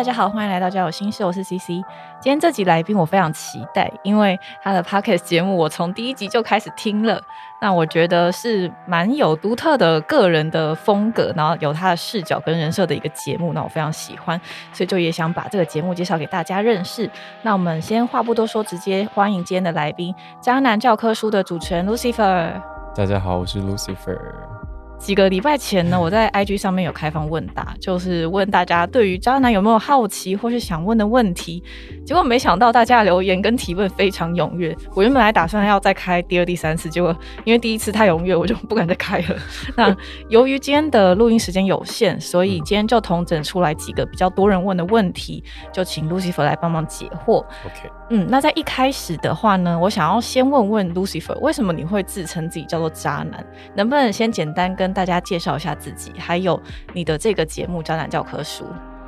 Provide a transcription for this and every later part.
大家好，欢迎来到交友心事，我是 CC。今天这集来宾我非常期待，因为他的 Podcast 节目我从第一集就开始听了，那我觉得是蛮有独特的个人的风格，然后有他的视角跟人设的一个节目，那我非常喜欢，所以就也想把这个节目介绍给大家认识。那我们先话不多说，直接欢迎今天的来宾——渣男教科书的主持人 Lucifer。大家好，我是 Lucifer。几个礼拜前呢，我在 IG 上面有开放问答，就是问大家对于渣男有没有好奇或是想问的问题。结果没想到大家留言跟提问非常踊跃。我原本还打算要再开第二、第三次，结果因为第一次太踊跃，我就不敢再开了。那由于今天的录音时间有限，所以今天就统整出来几个比较多人问的问题，就请 Lucifer 来帮忙解惑。OK，嗯，那在一开始的话呢，我想要先问问 Lucifer，为什么你会自称自己叫做渣男？能不能先简单跟大家介绍一下自己，还有你的这个节目《渣男教科书》？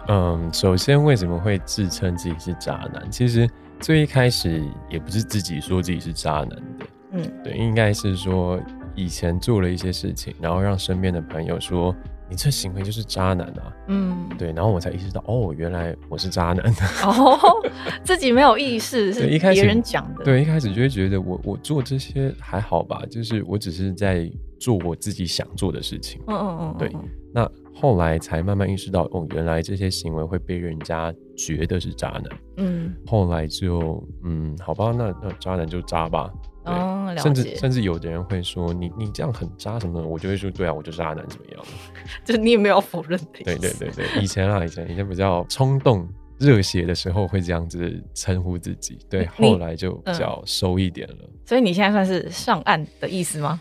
嗯，首先为什么会自称自己是渣男？其实最一开始也不是自己说自己是渣男的，嗯，对，应该是说以前做了一些事情，然后让身边的朋友说你这行为就是渣男啊，嗯，对，然后我才意识到哦，原来我是渣男。哦，自己没有意识，是别人讲的。对，一开始就会觉得我我做这些还好吧，就是我只是在做我自己想做的事情。嗯嗯嗯，对。那后来才慢慢意识到，哦，原来这些行为会被人家觉得是渣男。嗯，后来就嗯，好吧，那那渣男就渣吧。哦，甚至甚至有的人会说你你这样很渣什么的，我就会说对啊，我就渣男怎么样？就你也没有否认。对对对对，以前啊以前以前比较冲动热血的时候会这样子称呼自己，对，后来就比较收一点了。所以你现在算是上岸的意思吗？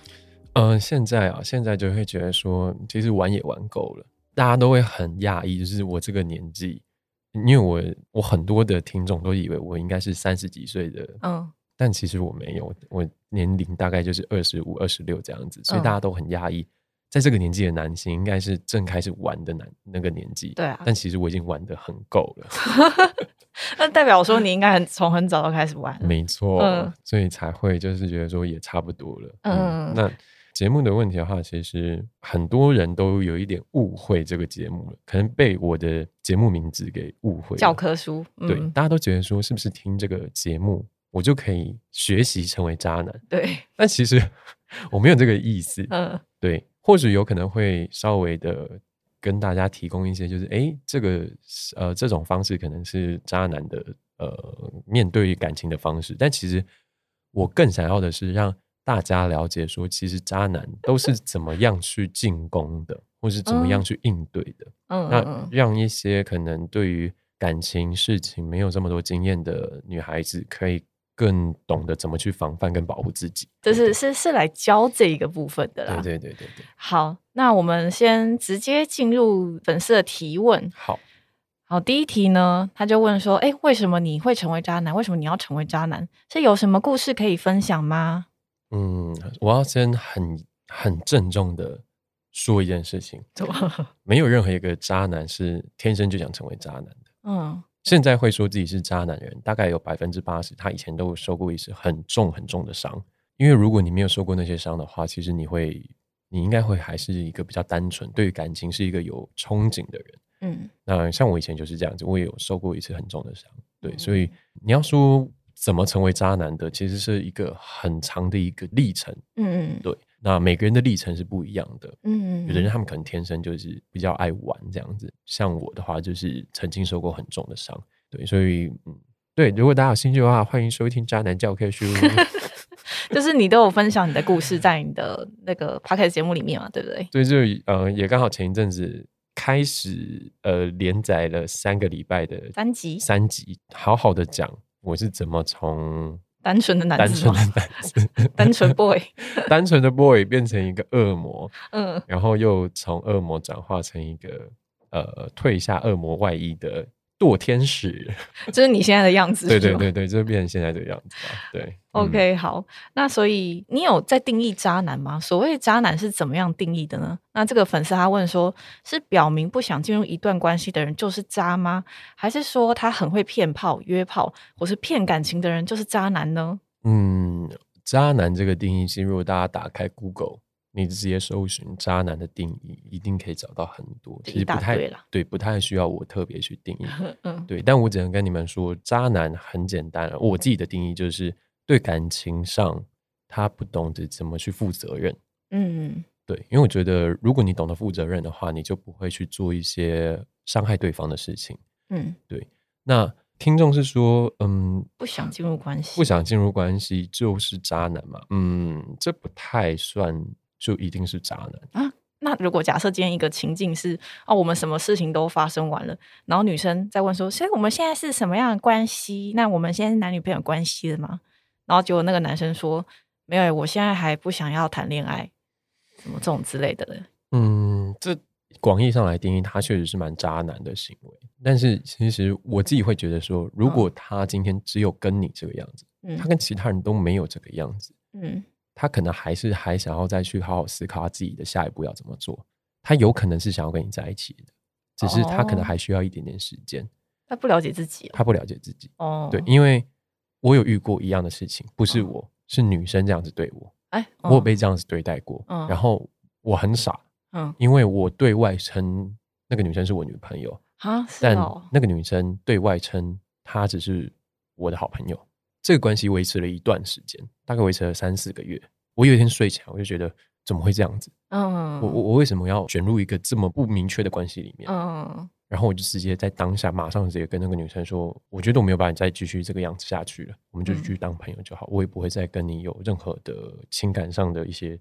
嗯，现在啊，现在就会觉得说，其实玩也玩够了，大家都会很讶异，就是我这个年纪，因为我我很多的听众都以为我应该是三十几岁的，嗯，但其实我没有，我年龄大概就是二十五、二十六这样子，所以大家都很讶异，在这个年纪的男性应该是正开始玩的男那个年纪，对啊，但其实我已经玩的很够了 那代表说你应该很从很早就开始玩，没错，所以才会就是觉得说也差不多了，嗯，那。节目的问题的话，其实很多人都有一点误会这个节目了，可能被我的节目名字给误会。教科书，对，大家都觉得说是不是听这个节目，我就可以学习成为渣男？对，但其实我没有这个意思。嗯，对，或许有可能会稍微的跟大家提供一些，就是哎，这个呃这种方式可能是渣男的呃面对感情的方式，但其实我更想要的是让。大家了解说，其实渣男都是怎么样去进攻的，或是怎么样去应对的。嗯，那让一些可能对于感情事情没有这么多经验的女孩子，可以更懂得怎么去防范跟保护自己。就是是是来教这一个部分的啦。对对对对对。好，那我们先直接进入粉丝的提问。好，好，第一题呢，他就问说：“哎，为什么你会成为渣男？为什么你要成为渣男？是有什么故事可以分享吗？”嗯，我要先很很郑重的说一件事情，没有任何一个渣男是天生就想成为渣男的。嗯，现在会说自己是渣男的人，大概有百分之八十，他以前都受过一次很重很重的伤。因为如果你没有受过那些伤的话，其实你会，你应该会还是一个比较单纯，对于感情是一个有憧憬的人。嗯，那像我以前就是这样子，我也有受过一次很重的伤。对，所以你要说。怎么成为渣男的，其实是一个很长的一个历程。嗯嗯，对。那每个人的历程是不一样的。嗯嗯，有的人他们可能天生就是比较爱玩这样子，像我的话就是曾经受过很重的伤。对，所以嗯，对。如果大家有兴趣的话，欢迎收听《渣男教科书》。就是你都有分享你的故事在你的那个 p o c a s 节目里面嘛，对不对？对，就呃，也刚好前一阵子开始呃连载了三个礼拜的三集，三集好好的讲。我是怎么从单纯的男单纯的男子？单纯 boy 单纯的 boy 变成一个恶魔，嗯，然后又从恶魔转化成一个呃褪下恶魔外衣的堕天使，就是你现在的样子。对对对对，就变成现在这个样子啊。对，OK，好。那所以你有在定义渣男吗？所谓渣男是怎么样定义的呢？那这个粉丝他问说，是表明不想进入一段关系的人就是渣吗？还是说他很会骗炮、约炮，或是骗感情的人就是渣男呢？嗯，渣男这个定义，是如果大家打开 Google。你直接搜寻渣男的定义，一定可以找到很多。其实不太对，不太需要我特别去定义。嗯，对，但我只能跟你们说，渣男很简单。我自己的定义就是对感情上他不懂得怎么去负责任。嗯，对，因为我觉得如果你懂得负责任的话，你就不会去做一些伤害对方的事情。嗯，对。那听众是说，嗯，不想进入关系，不想进入关系就是渣男嘛？嗯，这不太算。就一定是渣男啊？那如果假设今天一个情境是哦，我们什么事情都发生完了，然后女生在问说，所以我们现在是什么样的关系？那我们现在是男女朋友关系了吗？然后结果那个男生说没有，我现在还不想要谈恋爱，什么这种之类的。嗯，这广义上来定义，他确实是蛮渣男的行为。但是其实我自己会觉得说，如果他今天只有跟你这个样子，他跟其他人都没有这个样子，嗯。他可能还是还想要再去好好思考他自己的下一步要怎么做。他有可能是想要跟你在一起的，只是他可能还需要一点点时间。他不了解自己，他不了解自己。哦，对，因为我有遇过一样的事情，不是我是女生这样子对我，哎，我有被这样子对待过。嗯，然后我很傻，嗯，因为我对外称那个女生是我女朋友啊，但那个女生对外称她只是我的好朋友。这个关系维持了一段时间，大概维持了三四个月。我有一天睡起来，我就觉得怎么会这样子？嗯，我我我为什么要卷入一个这么不明确的关系里面？嗯，然后我就直接在当下马上直接跟那个女生说：“我觉得我没有办法再继续这个样子下去了，我们就继续当朋友就好，我也不会再跟你有任何的情感上的一些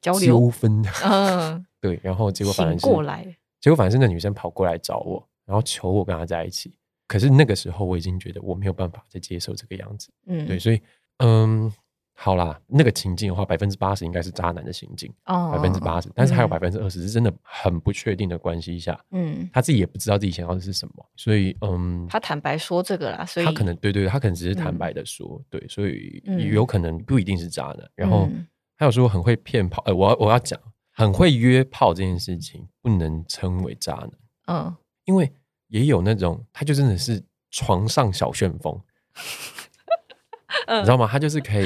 交流纠纷。”嗯，对。然后结果反而是过来，结果反而是那女生跑过来找我，然后求我跟她在一起。可是那个时候我已经觉得我没有办法再接受这个样子，嗯，对，所以，嗯，好啦，那个情境的话，百分之八十应该是渣男的情境，哦，百分之八十，但是还有百分之二十是真的很不确定的关系下，嗯，他自己也不知道自己想要的是什么，所以，嗯，他坦白说这个啦，所以他可能对对，他可能只是坦白的说，对，所以有可能不一定是渣男。然后还有说很会骗炮，呃，我要我要讲很会约炮这件事情不能称为渣男，嗯，因为。也有那种，他就真的是床上小旋风，你知道吗？他就是可以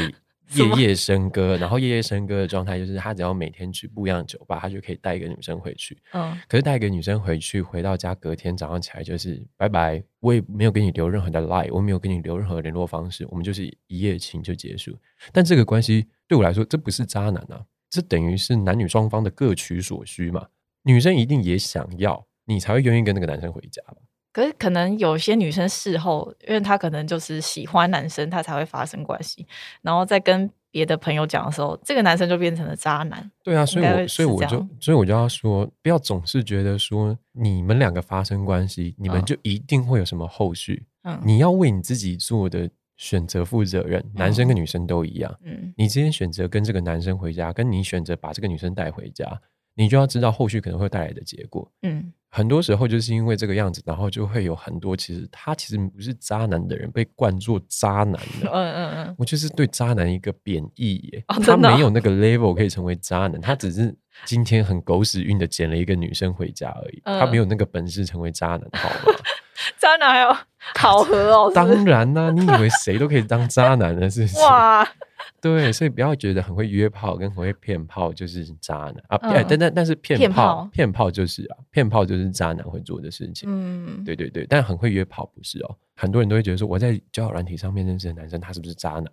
夜夜笙歌，然后夜夜笙歌的状态就是他只要每天去不一样的酒吧，他就可以带一个女生回去。嗯，可是带一个女生回去，回到家隔天早上起来就是拜拜，我也没有给你留任何的 lie，我没有给你留任何联络方式，我们就是一夜情就结束。但这个关系对我来说，这不是渣男啊，这等于是男女双方的各取所需嘛。女生一定也想要。你才会愿意跟那个男生回家吧？可是可能有些女生事后，因为她可能就是喜欢男生，她才会发生关系，然后再跟别的朋友讲的时候，这个男生就变成了渣男。对啊，所以我所以我就所以我就要说，不要总是觉得说你们两个发生关系，你们就一定会有什么后续。嗯，你要为你自己做的选择负责任，男生跟女生都一样。嗯，你今天选择跟这个男生回家，跟你选择把这个女生带回家，你就要知道后续可能会带来的结果。嗯。很多时候就是因为这个样子，然后就会有很多其实他其实不是渣男的人被冠作渣男的。嗯嗯嗯，我就是对渣男一个贬义耶，他没有那个 level 可以成为渣男，他只是今天很狗屎运的捡了一个女生回家而已，他没有那个本事成为渣男，好吗？渣男还有考核哦？当然啦，你以为谁都可以当渣男的是？哇！对，所以不要觉得很会约炮跟很会骗炮就是渣男啊！但但但是骗炮骗炮就是啊，骗炮就是渣男会做的事情。嗯，对对对，但很会约炮不是哦。很多人都会觉得说，我在交友软体上面认识的男生，他是不是渣男？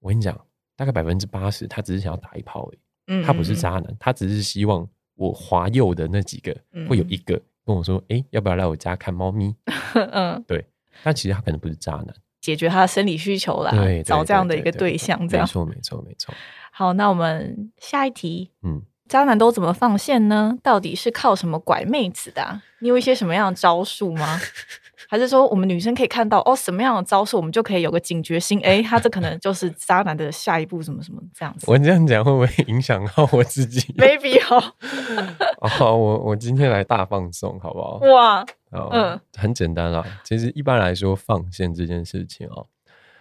我跟你讲，大概百分之八十，他只是想要打一炮而已。嗯，他不是渣男，他只是希望我滑右的那几个会有一个跟我说，哎，要不要来我家看猫咪？嗯，对。但其实他可能不是渣男。解决他的生理需求啦，找这样的一个对象，这样没错没错没错。好，那我们下一题，嗯，渣男都怎么放线呢？到底是靠什么拐妹子的？你有一些什么样的招数吗？还是说我们女生可以看到哦什么样的招数，我们就可以有个警觉心？哎，他这可能就是渣男的下一步，什么什么这样子。我这样讲会不会影响到我自己？没必要。哦，我我今天来大放送，好不好？哇，嗯，很简单啦。其实一般来说，放线这件事情啊，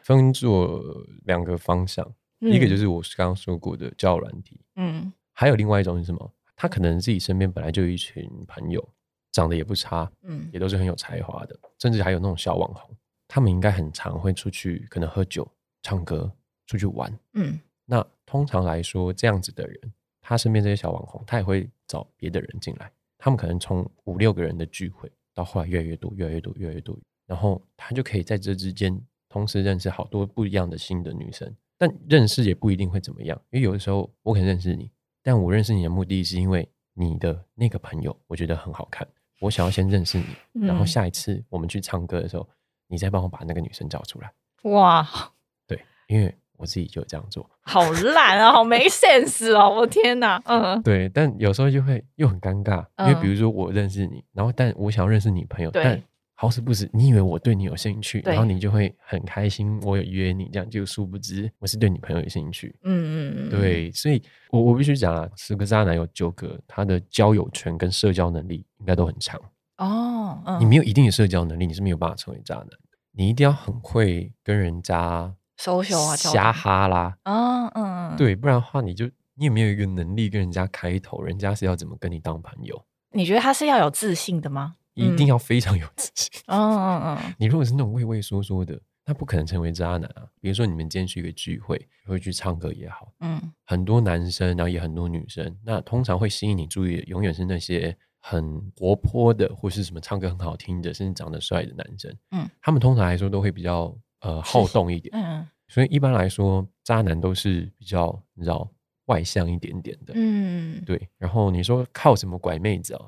分作两个方向，一个就是我刚刚说过的教软体，嗯，还有另外一种是什么？他可能自己身边本来就有一群朋友。长得也不差，嗯，也都是很有才华的，甚至还有那种小网红，他们应该很常会出去，可能喝酒、唱歌、出去玩，嗯。那通常来说，这样子的人，他身边这些小网红，他也会找别的人进来，他们可能从五六个人的聚会，到后来越来越多、越来越多、越来越多，然后他就可以在这之间同时认识好多不一样的新的女生，但认识也不一定会怎么样，因为有的时候我可能认识你，但我认识你的目的是因为你的那个朋友，我觉得很好看。我想要先认识你，然后下一次我们去唱歌的时候，你再帮我把那个女生找出来。哇，对，因为我自己就这样做。好烂啊，好没 sense 哦！我天哪，嗯，对，但有时候就会又很尴尬，因为比如说我认识你，然后但我想要认识你朋友，但。好死不死，你以为我对你有兴趣，然后你就会很开心。我有约你，这样就殊不知我是对你朋友有兴趣。嗯嗯嗯，对，所以我我必须讲啊，十个渣男有九个他的交友圈跟社交能力应该都很强。哦，你没有一定的社交能力，你是没有办法成为渣男的。你一定要很会跟人家 social 啊，瞎哈啦。嗯嗯，对，不然的话，你就你有没有一个能力跟人家开头？人家是要怎么跟你当朋友？你觉得他是要有自信的吗？一定要非常有自信。嗯嗯嗯，你如果是那种畏畏缩缩的，那不可能成为渣男啊。比如说你们今天去一个聚会，会去唱歌也好，嗯，很多男生，然后也很多女生，那通常会吸引你注意，永远是那些很活泼的，或是什么唱歌很好听的，甚至长得帅的男生。嗯，他们通常来说都会比较呃好动一点。嗯，所以一般来说，渣男都是比较你知道外向一点点的。嗯，对。然后你说靠什么拐妹子啊？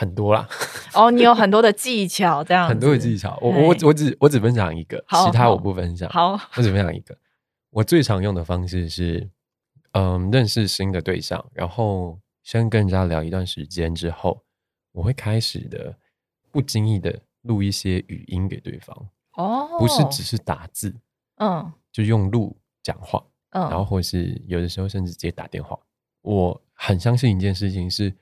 很多啦，哦，你有很多的技巧，这样 很多的技巧。我我我只我只分享一个，其他我不分享。好，我只分享一个。我最常用的方式是，嗯，认识新的对象，然后先跟人家聊一段时间之后，我会开始的不经意的录一些语音给对方。哦，不是只是打字，嗯，就用录讲话，嗯，然后或是有的时候甚至直接打电话。我很相信一件事情是。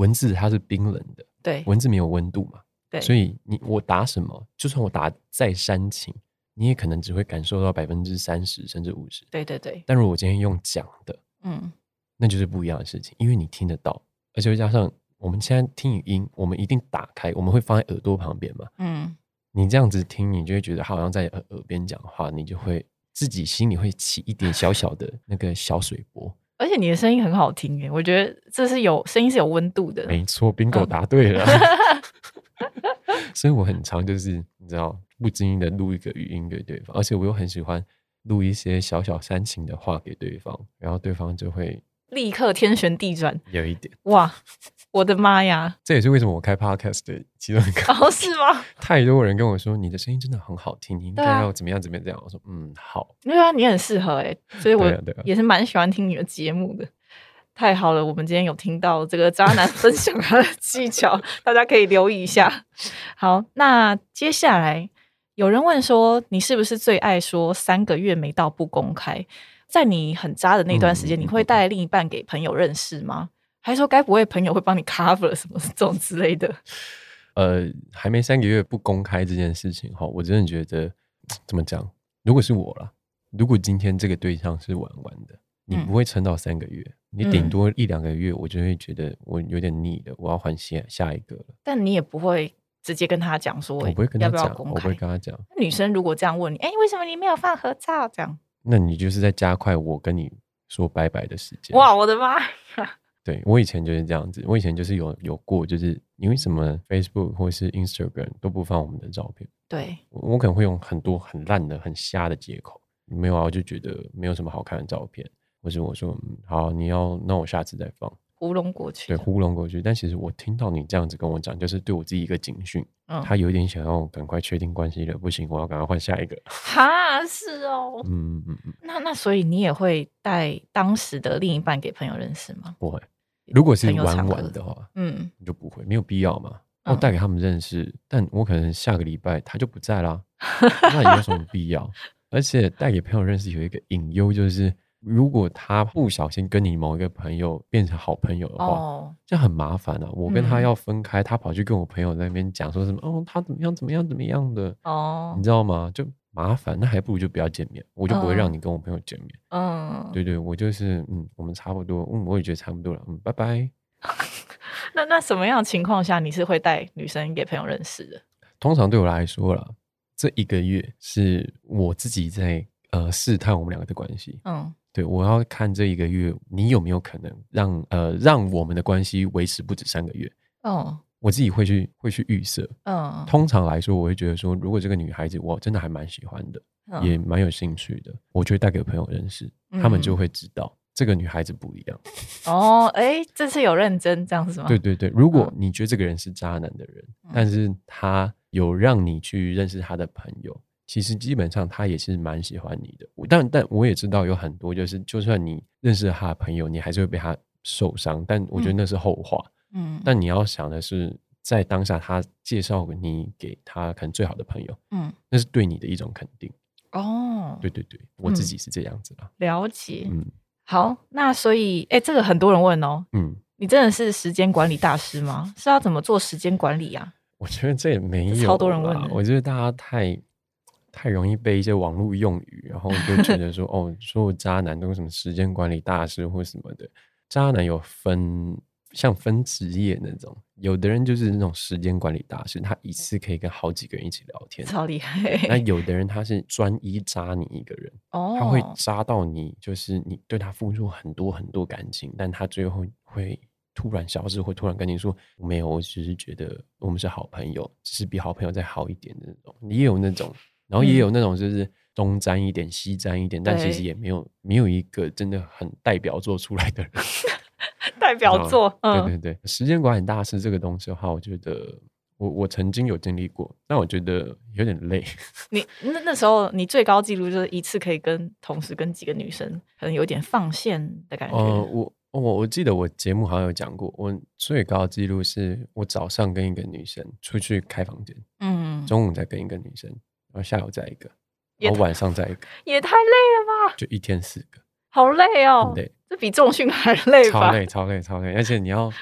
文字它是冰冷的，对，文字没有温度嘛，对，所以你我打什么，就算我打再煽情，你也可能只会感受到百分之三十甚至五十，对对对。但如果我今天用讲的，嗯，那就是不一样的事情，因为你听得到，而且加上我们现在听语音，我们一定打开，我们会放在耳朵旁边嘛，嗯，你这样子听，你就会觉得他好像在耳耳边讲话，你就会自己心里会起一点小小的那个小水波。而且你的声音很好听耶，我觉得这是有声音是有温度的。没错，bingo 答对了。所以我很常就是你知道不经意的录一个语音给对方，而且我又很喜欢录一些小小煽情的话给对方，然后对方就会。立刻天旋地转，有一点哇！我的妈呀！这也是为什么我开 podcast 的其中一个 哦，是吗？太多人跟我说你的声音真的很好听，你应该要怎么样怎么样这样。我说嗯，好。对啊，你很适合哎，所以我也是蛮喜欢听你的节目的。太好了，我们今天有听到这个渣男分享他的技巧，大家可以留意一下。好，那接下来有人问说，你是不是最爱说三个月没到不公开？在你很渣的那段时间，你会带另一半给朋友认识吗？还是说，该不会朋友会帮你 cover 什么 这种之类的？呃，还没三个月不公开这件事情哈，我真的觉得怎么讲？如果是我了，如果今天这个对象是玩玩的，你不会撑到三个月，你顶多一两个月，我就会觉得我有点腻了，我要换下下一个了。但你也不会直接跟他讲说，我不会跟他讲，我不会跟他讲。女生如果这样问你，哎，为什么你没有放合照？这样。那你就是在加快我跟你说拜拜的时间。哇，我的妈！对我以前就是这样子，我以前就是有有过，就是你为什么 Facebook 或是 Instagram 都不放我们的照片？对，我可能会用很多很烂的、很瞎的借口，没有啊，我就觉得没有什么好看的照片，或是我说好，你要那我下次再放。糊弄过去，对，糊弄过去。但其实我听到你这样子跟我讲，就是对我自己一个警讯。嗯，他有一点想要赶快确定关系了，不行，我要赶快换下一个。哈，是哦。嗯嗯嗯。那那所以你也会带当时的另一半给朋友认识吗？不会。如果是玩玩的话，嗯，就不会，没有必要嘛。我带给他们认识，但我可能下个礼拜他就不在啦，那也有什么必要？而且带给朋友认识有一个隐忧，就是如果他不小心跟你某一个朋友变成好朋友的话，这很麻烦啊。我跟他要分开，他跑去跟我朋友那边讲说什么哦，他怎么样怎么样怎么样的哦，你知道吗？就麻烦，那还不如就不要见面，我就不会让你跟我朋友见面。嗯，对对，我就是嗯，我们差不多，嗯，我也觉得差不多了，嗯，拜拜。那那什么样的情况下你是会带女生给朋友认识的？通常对我来说了，这一个月是我自己在呃试探我们两个的关系。嗯，对我要看这一个月你有没有可能让呃让我们的关系维持不止三个月。哦，我自己会去会去预设。嗯，通常来说，我会觉得说，如果这个女孩子我真的还蛮喜欢的，也蛮有兴趣的，我就会带给朋友认识，他们就会知道。这个女孩子不一样 哦，哎，这次有认真这样子吗？对对对，如果你觉得这个人是渣男的人，但是他有让你去认识他的朋友，其实基本上他也是蛮喜欢你的。但但我也知道有很多，就是就算你认识他的朋友，你还是会被他受伤。但我觉得那是后话。嗯，但你要想的是，在当下他介绍你给他可能最好的朋友，嗯，那是对你的一种肯定。哦，对对对，我自己是这样子的，了解。嗯。好，那所以，哎，这个很多人问哦，嗯，你真的是时间管理大师吗？是要怎么做时间管理呀？我觉得这也没有，超多人问。我觉得大家太太容易被一些网络用语，然后就觉得说，哦，说渣男都是什么时间管理大师或什么的，渣男有分。像分职业那种，有的人就是那种时间管理大师，他一次可以跟好几个人一起聊天，超厉害。那有的人他是专一渣你一个人，哦，他会渣到你，就是你对他付出很多很多感情，但他最后会突然消失，会突然跟你说没有，我只是觉得我们是好朋友，只是比好朋友再好一点的那种。也有那种，然后也有那种就是东沾一点西沾一点，但其实也没有没有一个真的很代表作出来的人。代表作，对对对，时间管理大师这个东西的话，我觉得我我曾经有经历过，但我觉得有点累。你那那时候你最高纪录就是一次可以跟同时跟几个女生，可能有点放线的感觉。呃，我我我记得我节目好像有讲过，我最高纪录是我早上跟一个女生出去开房间，嗯，中午再跟一个女生，然后下午再一个，然后晚上再一个，也太累了吧？就一天四个。好累哦，累，这比重训还累吧？超累，超累，超累！而且你要，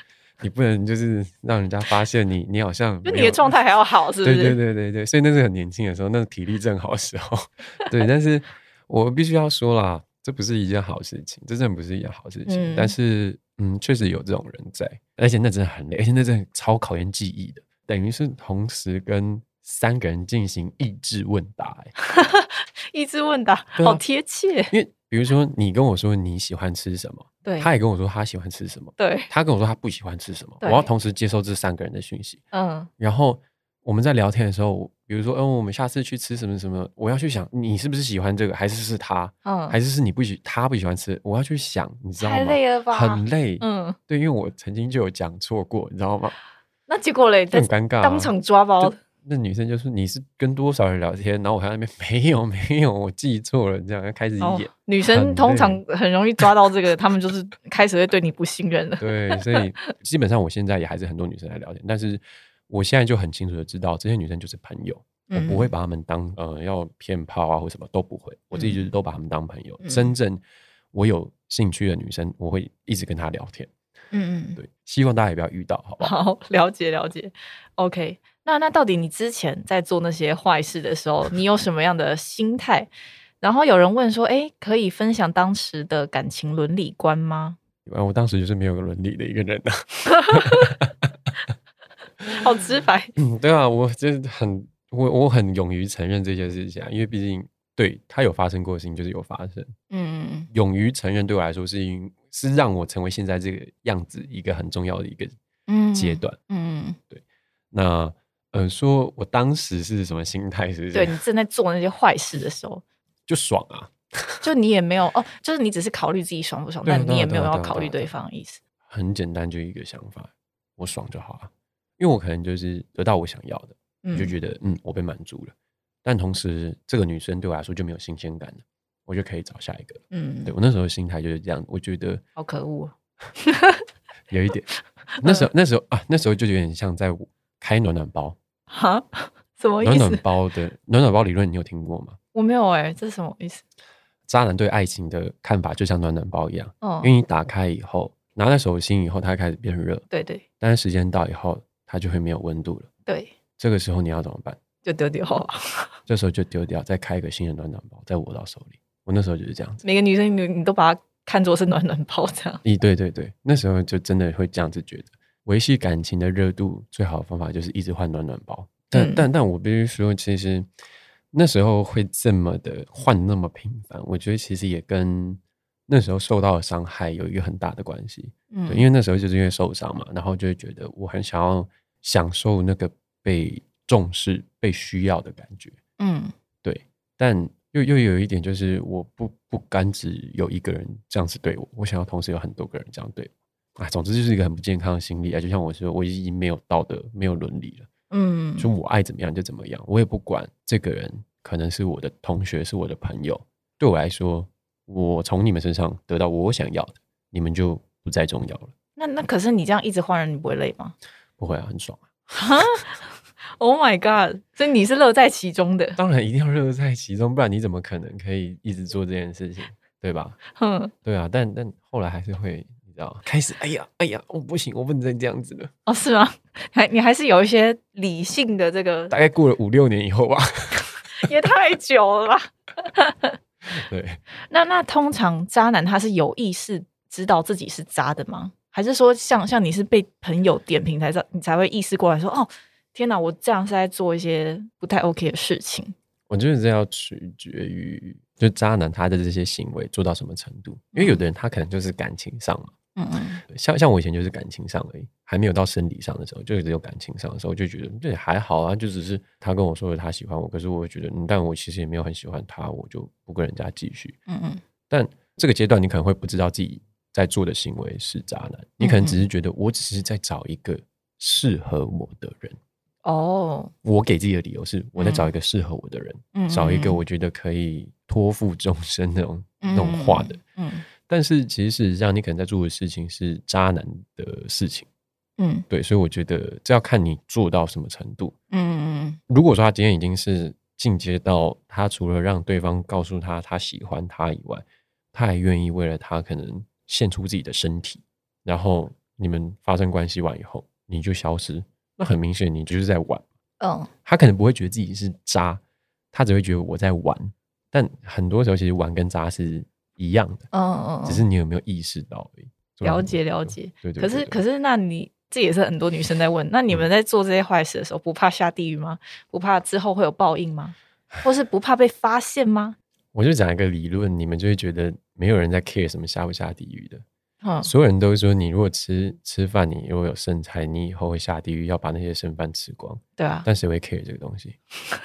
你不能就是让人家发现你，你好像，就你的状态还要好，是不是？对对对对对，所以那是很年轻的时候，那是体力正好的时候。对，但是我必须要说啦，这不是一件好事情，这真的不是一件好事情。但是，嗯，确实有这种人在，而且那真的很累，而且那真的超考验记忆的，等于是同时跟三个人进行意志问答，哎，意志问答，好贴切，因为。比如说，你跟我说你喜欢吃什么，对，他也跟我说他喜欢吃什么，对，他跟我说他不喜欢吃什么，我要同时接受这三个人的讯息，嗯，然后我们在聊天的时候，比如说，嗯，我们下次去吃什么什么，我要去想你是不是喜欢这个，还是是他，嗯，还是是你不喜他不喜欢吃，我要去想，你知道吗？太累了吧？很累，嗯，对，因为我曾经就有讲错过，你知道吗？那结果嘞，很尴尬，当场抓包。那女生就说：“你是跟多少人聊天？”然后我还在那边没有没有，我记错了，这样开始演。女生通常很容易抓到这个，他们就是开始会对你不信任了。对，所以基本上我现在也还是很多女生来聊天，但是我现在就很清楚的知道，这些女生就是朋友，我不会把她们当呃要骗炮啊或什么都不会，我自己就是都把她们当朋友。真正我有兴趣的女生，我会一直跟她聊天。嗯嗯，对，希望大家也不要遇到，好不好？好，了解了解。OK。那那到底你之前在做那些坏事的时候，你有什么样的心态？然后有人问说：“哎，可以分享当时的感情伦理观吗？”啊我当时就是没有个伦理的一个人啊 好直白。嗯，对啊，我就是很我我很勇于承认这些事情啊，因为毕竟对他有发生过的事情就是有发生。嗯嗯嗯，勇于承认对我来说是因是让我成为现在这个样子一个很重要的一个阶段。嗯嗯，对，那。呃，说我当时是什么心态？是不是？对你正在做那些坏事的时候，就爽啊！就你也没有哦，就是你只是考虑自己爽不爽，但你也没有要考虑对方的意思。很简单，就一个想法，我爽就好了。因为我可能就是得到我想要的，我就觉得嗯，我被满足了。但同时，这个女生对我来说就没有新鲜感了，我就可以找下一个。嗯，对我那时候心态就是这样，我觉得好可恶，有一点。那时候，那时候啊，那时候就有点像在。开暖暖包。哈？什么意思？暖暖包的暖暖包理论，你有听过吗？我没有哎，这是什么意思？渣男对爱情的看法就像暖暖包一样，因为你打开以后，拿在手心以后，它开始变热。对对。但是时间到以后，它就会没有温度了。对。这个时候你要怎么办？就丢掉。这时候就丢掉，再开一个新的暖暖包，再握到手里。我那时候就是这样子。每个女生你你都把它看作是暖暖包这样。咦，对对对，那时候就真的会这样子觉得，维系感情的热度最好的方法就是一直换暖暖包。但但但我必须说，其实。那时候会这么的换那么频繁，我觉得其实也跟那时候受到的伤害有一个很大的关系。嗯，因为那时候就是因为受伤嘛，然后就会觉得我很想要享受那个被重视、被需要的感觉。嗯，对。但又又有一点就是，我不不甘只有一个人这样子对我，我想要同时有很多个人这样对我。啊，总之就是一个很不健康的心理啊！就像我说，我已经没有道德、没有伦理了。嗯，就我爱怎么样就怎么样，我也不管这个人可能是我的同学，是我的朋友。对我来说，我从你们身上得到我想要的，你们就不再重要了。那那可是你这样一直换人，你不会累吗？不会啊，很爽啊！哈，Oh my God！所以你是乐在其中的。当然一定要乐在其中，不然你怎么可能可以一直做这件事情，对吧？嗯，对啊。但但后来还是会。开始，哎呀，哎呀，我不行，我不能再这样子了。哦，是吗？还你还是有一些理性的这个。大概过了五六年以后吧，也太久了吧？对。那那通常渣男他是有意识知道自己是渣的吗？还是说像像你是被朋友点评才知道，你才会意识过来说，哦，天哪，我这样是在做一些不太 OK 的事情？我觉得这要取决于就渣男他的这些行为做到什么程度，因为有的人他可能就是感情上嘛。嗯嗯，像像我以前就是感情上而已，还没有到生理上的时候，就只有感情上的时候，就觉得这还好啊，就只是他跟我说他喜欢我，可是我觉得，但我其实也没有很喜欢他，我就不跟人家继续。嗯嗯，但这个阶段你可能会不知道自己在做的行为是渣男，你可能只是觉得我只是在找一个适合我的人。哦，我给自己的理由是我在找一个适合我的人，嗯找一个我觉得可以托付终身那种那种话的。嗯。但是其实事实上，你可能在做的事情是渣男的事情，嗯，对，所以我觉得这要看你做到什么程度，嗯嗯。如果说他今天已经是进阶到他除了让对方告诉他他喜欢他以外，他还愿意为了他可能献出自己的身体，然后你们发生关系完以后你就消失，那很明显你就是在玩，嗯。他可能不会觉得自己是渣，他只会觉得我在玩，但很多时候其实玩跟渣是。一样的，嗯嗯，只是你有没有意识到而已。了解了解，对对。可是可是，那你这也是很多女生在问，那你们在做这些坏事的时候，不怕下地狱吗？不怕之后会有报应吗？或是不怕被发现吗？我就讲一个理论，你们就会觉得没有人在 care 什么下不下地狱的。嗯，所有人都说，你如果吃吃饭，你如果有剩菜，你以后会下地狱，要把那些剩饭吃光。对啊，但谁会 care 这个东西？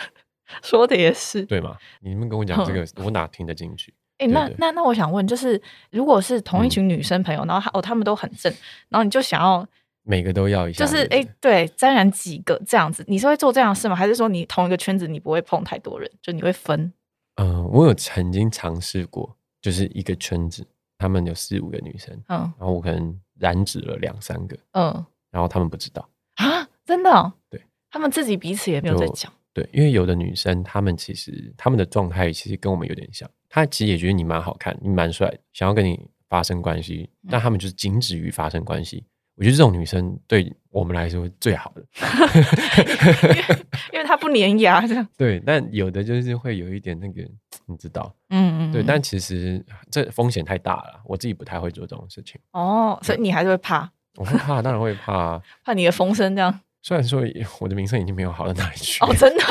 说的也是，对吗？你们跟我讲这个，我哪听得进去？哎，那那那，我想问，就是如果是同一群女生朋友，然后哦，他们都很正，然后你就想要每个都要一下，就是哎，对，沾染几个这样子，你是会做这样的事吗？还是说你同一个圈子你不会碰太多人，就你会分？嗯，我有曾经尝试过，就是一个圈子，他们有四五个女生，嗯，然后我可能染指了两三个，嗯，然后他们不知道啊，真的？对，他们自己彼此也没有在讲。对，因为有的女生，她们其实她们的状态其实跟我们有点像，她其实也觉得你蛮好看，你蛮帅，想要跟你发生关系，但他们就是仅止于发生关系。我觉得这种女生对我们来说最好的，因为她不粘牙这样。对，但有的就是会有一点那个，你知道，嗯嗯，对，但其实这风险太大了，我自己不太会做这种事情。哦，所以你还是会怕？我会怕，当然会怕，怕你的风声这样。虽然说我的名声已经没有好到哪里去哦，真的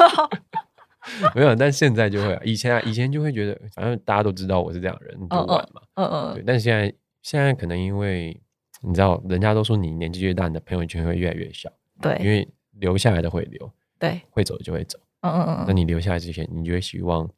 没有，但现在就会，以前啊，以前就会觉得，反正大家都知道我是这样人，就玩嘛，嗯嗯，对。但是现在，现在可能因为你知道，人家都说你年纪越大，你的朋友圈会越来越小，对，因为留下来的会留，对，会走的就会走，嗯嗯嗯。那你留下来之前，你就会希望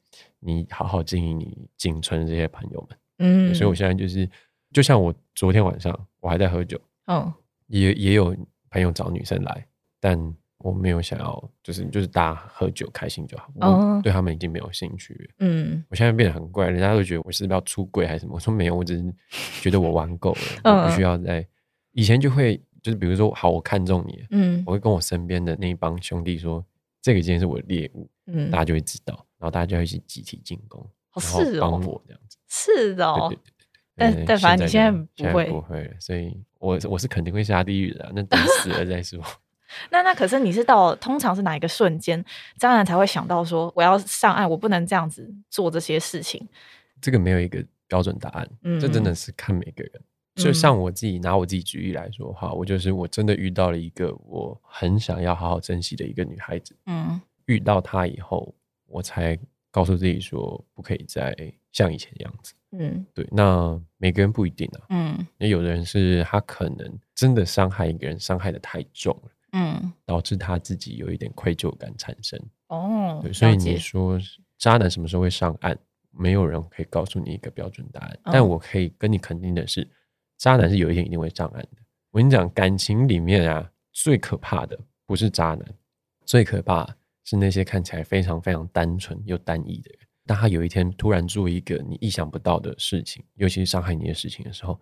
你好好经营你仅存的这些朋友们，嗯。所以我现在就是，就像我昨天晚上我还在喝酒，嗯，也也有朋友找女生来。但我没有想要，就是就是大家喝酒开心就好。我对他们已经没有兴趣。嗯，我现在变得很怪，人家都觉得我是不是要出柜还是什么？我说没有，我只是觉得我玩够了，我不需要再。以前就会就是比如说，好，我看中你，嗯，我会跟我身边的那一帮兄弟说，这个今天是我的猎物，嗯，大家就会知道，然后大家就会一起集体进攻，然后帮我这样子，是的，对对对对。但但反正你现在不会不会，所以我我是肯定会下地狱的，那等死了再说。那那可是你是到通常是哪一个瞬间，渣男才会想到说我要上岸，我不能这样子做这些事情？这个没有一个标准答案，这真的是看每个人。就像我自己拿我自己举例来说哈，我就是我真的遇到了一个我很想要好好珍惜的一个女孩子。嗯，遇到她以后，我才告诉自己说不可以再像以前的样子。嗯，对。那每个人不一定啊。嗯，那有的人是他可能真的伤害一个人，伤害的太重了。嗯，导致他自己有一点愧疚感产生。哦，对。所以你说渣男什么时候会上岸？没有人可以告诉你一个标准答案。但我可以跟你肯定的是。渣男是有一天一定会上岸的。我跟你讲，感情里面啊，最可怕的不是渣男，最可怕是那些看起来非常非常单纯又单一的人。当他有一天突然做一个你意想不到的事情，尤其是伤害你的事情的时候，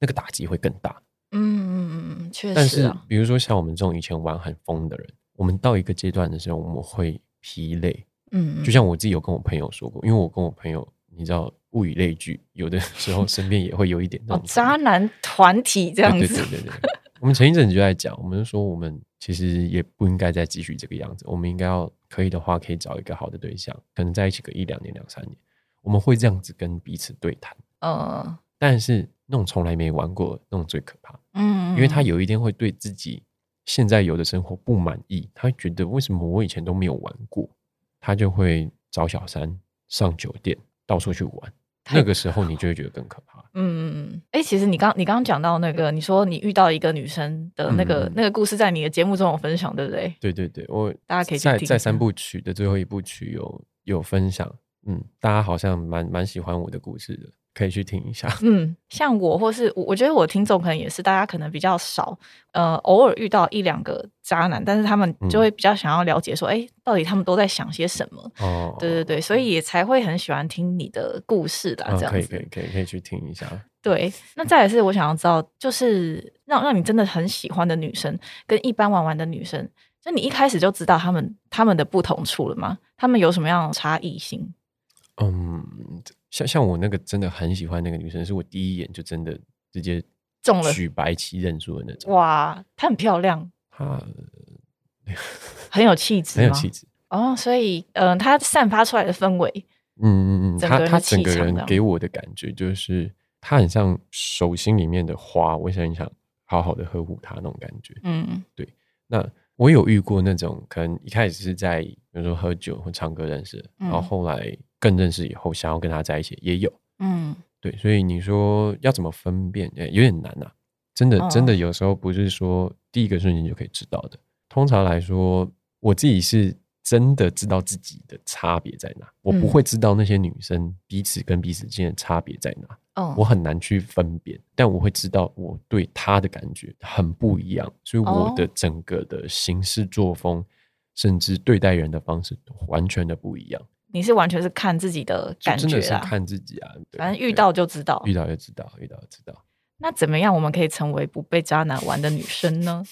那个打击会更大。嗯嗯嗯，确实。但是，比如说像我们这种以前玩很疯的人，我们到一个阶段的时候，我们会疲累。嗯，就像我自己有跟我朋友说过，因为我跟我朋友，你知道。物以类聚，有的时候身边也会有一点那种渣男团体这样子。对对对对，我们前一阵子就在讲，我们就说我们其实也不应该再继续这个样子，我们应该要可以的话，可以找一个好的对象，可能在一起个一两年、两三年，我们会这样子跟彼此对谈。嗯，但是那种从来没玩过那种最可怕。嗯，因为他有一天会对自己现在有的生活不满意，他觉得为什么我以前都没有玩过，他就会找小三上酒店到处去玩。那个时候你就会觉得更可怕。嗯嗯嗯。哎，其实你刚你刚刚讲到那个，你说你遇到一个女生的那个那个故事，在你的节目中有分享，对不对？对对对，我大家可以在在三部曲的最后一部曲有有分享。嗯，大家好像蛮蛮喜欢我的故事的。可以去听一下。嗯，像我或是我，我觉得我听众可能也是，大家可能比较少，呃，偶尔遇到一两个渣男，但是他们就会比较想要了解说，哎，到底他们都在想些什么？哦，对对对，所以也才会很喜欢听你的故事的这样子。可以可以可以可以去听一下。对，那再也是我想要知道，就是让让你真的很喜欢的女生，跟一般玩玩的女生，就你一开始就知道他们他们的不同处了吗？他们有什么样的差异性？嗯。像像我那个真的很喜欢那个女生，是我第一眼就真的直接中了，举白旗认输的那种。哇，她很漂亮，她 很有气质，很有气质哦。所以，嗯，她散发出来的氛围，嗯嗯嗯，她她整个人给我的感觉就是，她很像手心里面的花，我想想，好好的呵护她那种感觉。嗯，对。那我有遇过那种，可能一开始是在比如说喝酒或唱歌认识，然后后来。更认识以后，想要跟他在一起也有，嗯，对，所以你说要怎么分辨，有点难呐。真的，真的有时候不是说第一个瞬间就可以知道的。通常来说，我自己是真的知道自己的差别在哪，我不会知道那些女生彼此跟彼此之间的差别在哪。哦，我很难去分辨，但我会知道我对她的感觉很不一样，所以我的整个的行事作风，甚至对待人的方式，完全的不一样。你是完全是看自己的感觉啊，看自己啊，反正遇到就知道，遇到就知道，遇到就知道。那怎么样我们可以成为不被渣男玩的女生呢？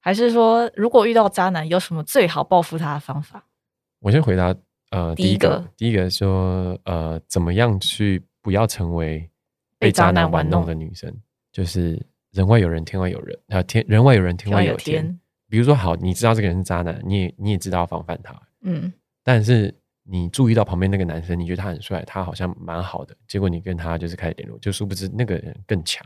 还是说，如果遇到渣男，有什么最好报复他的方法？我先回答呃，第一个，第一个说呃，怎么样去不要成为被渣男玩弄的女生？就是人外有人，天外有人啊，天人外有人，天外有天。比如说，好，你知道这个人是渣男，你也你也知道防范他，嗯，但是。你注意到旁边那个男生，你觉得他很帅，他好像蛮好的，结果你跟他就是开始联络，就殊不知那个人更强，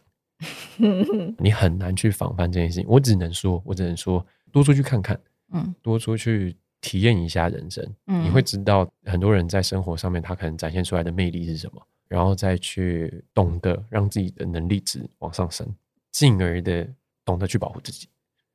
你很难去防范这件事情。我只能说，我只能说，多出去看看，嗯，多出去体验一下人生，嗯，你会知道很多人在生活上面他可能展现出来的魅力是什么，然后再去懂得让自己的能力值往上升，进而的懂得去保护自己。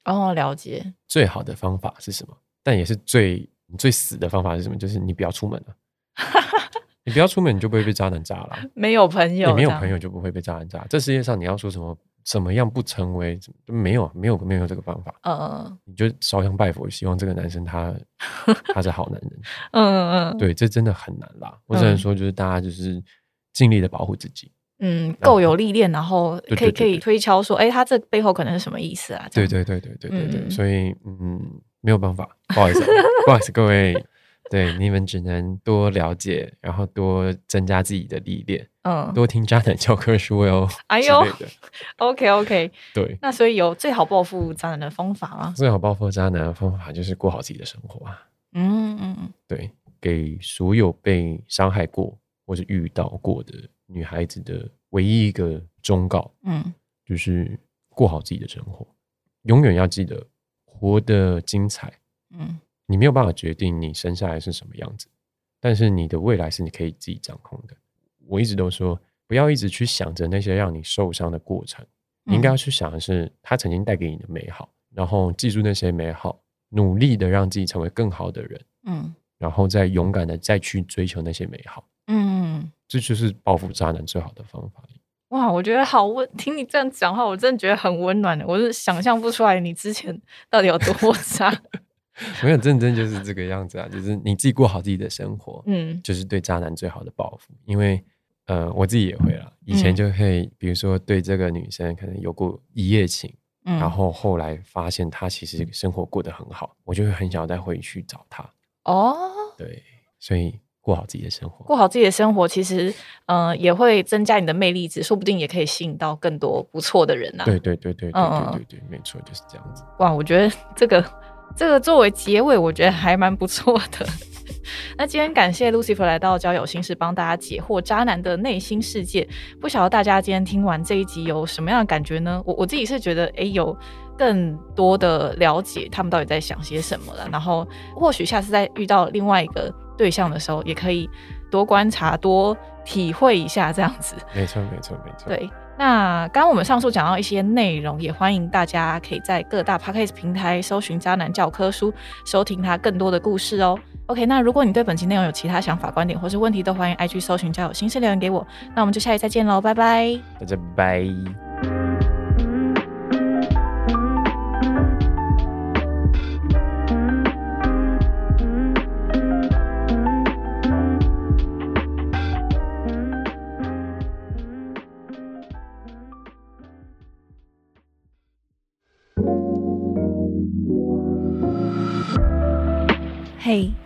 哦，了解。最好的方法是什么？但也是最。你最死的方法是什么？就是你不要出门了。你不要出门，你就不会被渣男渣了。没有朋友，你没有朋友就不会被渣男渣。这世界上你要说什么，怎么样不成为？没有，没有，没有这个方法。嗯嗯嗯。你就烧香拜佛，希望这个男生他 他是好男人。嗯嗯嗯。对，这真的很难啦。我只能说，就是大家就是尽力的保护自己。嗯够有历练，然后可以可以推敲说，哎，他这背后可能是什么意思啊？对对对对对对对，所以嗯，没有办法，不好意思，不好意思，各位。对，你们只能多了解，然后多增加自己的历练，嗯，多听渣男教科书哟。哎呦，OK OK，对。那所以有最好报复渣男的方法吗？最好报复渣男的方法就是过好自己的生活啊。嗯嗯嗯，对，给所有被伤害过或者遇到过的女孩子的唯一一个忠告，嗯，就是过好自己的生活，永远要记得活得精彩，嗯。你没有办法决定你生下来是什么样子，但是你的未来是你可以自己掌控的。我一直都说，不要一直去想着那些让你受伤的过程，你应该要去想的是他曾经带给你的美好，然后记住那些美好，努力的让自己成为更好的人，嗯，然后再勇敢的再去追求那些美好，嗯，这就是报复渣男最好的方法。哇，我觉得好温，听你这样讲话，我真的觉得很温暖的。我是想象不出来你之前到底有多 差。没有认真就是这个样子啊，就是你自己过好自己的生活，嗯，就是对渣男最好的报复。因为呃，我自己也会啦，以前就会，比如说对这个女生可能有过一夜情，然后后来发现她其实生活过得很好，我就会很想要再回去找她。哦，对，所以过好自己的生活，过好自己的生活，其实嗯，也会增加你的魅力值，说不定也可以吸引到更多不错的人呐。对对对对对对对对，没错，就是这样子。哇，我觉得这个。这个作为结尾，我觉得还蛮不错的。那今天感谢 Lucifer 来到交友心事，帮大家解惑渣男的内心世界。不晓得大家今天听完这一集有什么样的感觉呢？我我自己是觉得，哎，有更多的了解他们到底在想些什么了。然后或许下次再遇到另外一个对象的时候，也可以多观察、多体会一下这样子。没错，没错，没错。对。那刚刚我们上述讲到一些内容，也欢迎大家可以在各大 podcast 平台搜寻《渣男教科书》，收听他更多的故事哦。OK，那如果你对本期内容有其他想法、观点或是问题，都欢迎 IG 搜寻交友心事留言给我。那我们就下期再见喽，拜拜，大家拜